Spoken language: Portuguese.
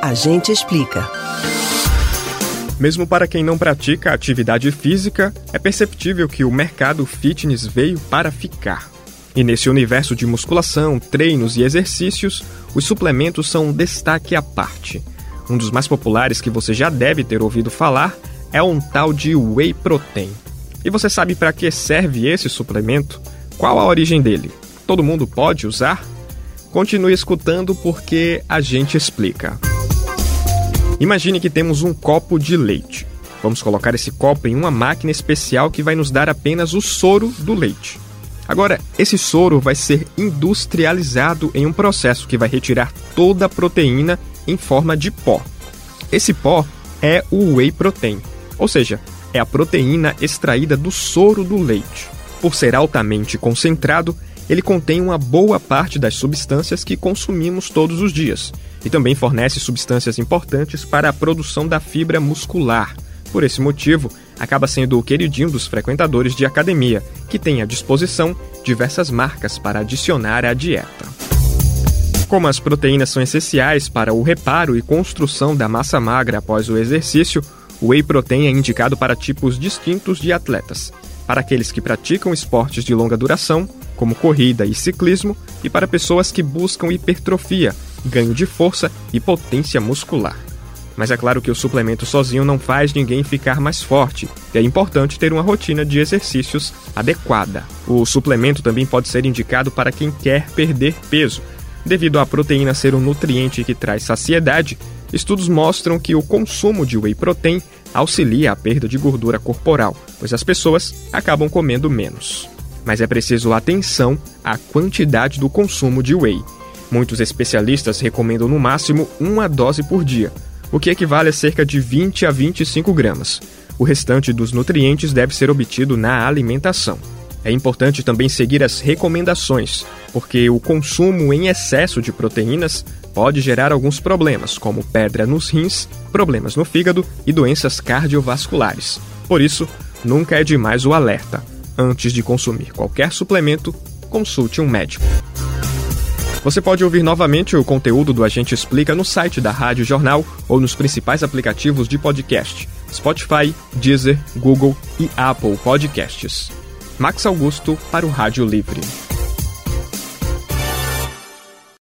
A gente explica. Mesmo para quem não pratica atividade física, é perceptível que o mercado fitness veio para ficar. E nesse universo de musculação, treinos e exercícios, os suplementos são um destaque à parte. Um dos mais populares que você já deve ter ouvido falar é um tal de whey protein. E você sabe para que serve esse suplemento? Qual a origem dele? Todo mundo pode usar? Continue escutando porque a gente explica. Imagine que temos um copo de leite. Vamos colocar esse copo em uma máquina especial que vai nos dar apenas o soro do leite. Agora, esse soro vai ser industrializado em um processo que vai retirar toda a proteína em forma de pó. Esse pó é o whey protein, ou seja, é a proteína extraída do soro do leite. Por ser altamente concentrado, ele contém uma boa parte das substâncias que consumimos todos os dias e também fornece substâncias importantes para a produção da fibra muscular. Por esse motivo, acaba sendo o queridinho dos frequentadores de academia, que tem à disposição diversas marcas para adicionar à dieta. Como as proteínas são essenciais para o reparo e construção da massa magra após o exercício, o whey protein é indicado para tipos distintos de atletas. Para aqueles que praticam esportes de longa duração, como corrida e ciclismo, e para pessoas que buscam hipertrofia, ganho de força e potência muscular. Mas é claro que o suplemento sozinho não faz ninguém ficar mais forte, e é importante ter uma rotina de exercícios adequada. O suplemento também pode ser indicado para quem quer perder peso. Devido à proteína ser um nutriente que traz saciedade, estudos mostram que o consumo de whey protein auxilia a perda de gordura corporal, pois as pessoas acabam comendo menos. Mas é preciso atenção à quantidade do consumo de whey. Muitos especialistas recomendam no máximo uma dose por dia, o que equivale a cerca de 20 a 25 gramas. O restante dos nutrientes deve ser obtido na alimentação. É importante também seguir as recomendações, porque o consumo em excesso de proteínas pode gerar alguns problemas, como pedra nos rins, problemas no fígado e doenças cardiovasculares. Por isso, nunca é demais o alerta. Antes de consumir qualquer suplemento, consulte um médico. Você pode ouvir novamente o conteúdo do Agente Explica no site da Rádio Jornal ou nos principais aplicativos de podcast: Spotify, Deezer, Google e Apple Podcasts. Max Augusto para o Rádio Livre.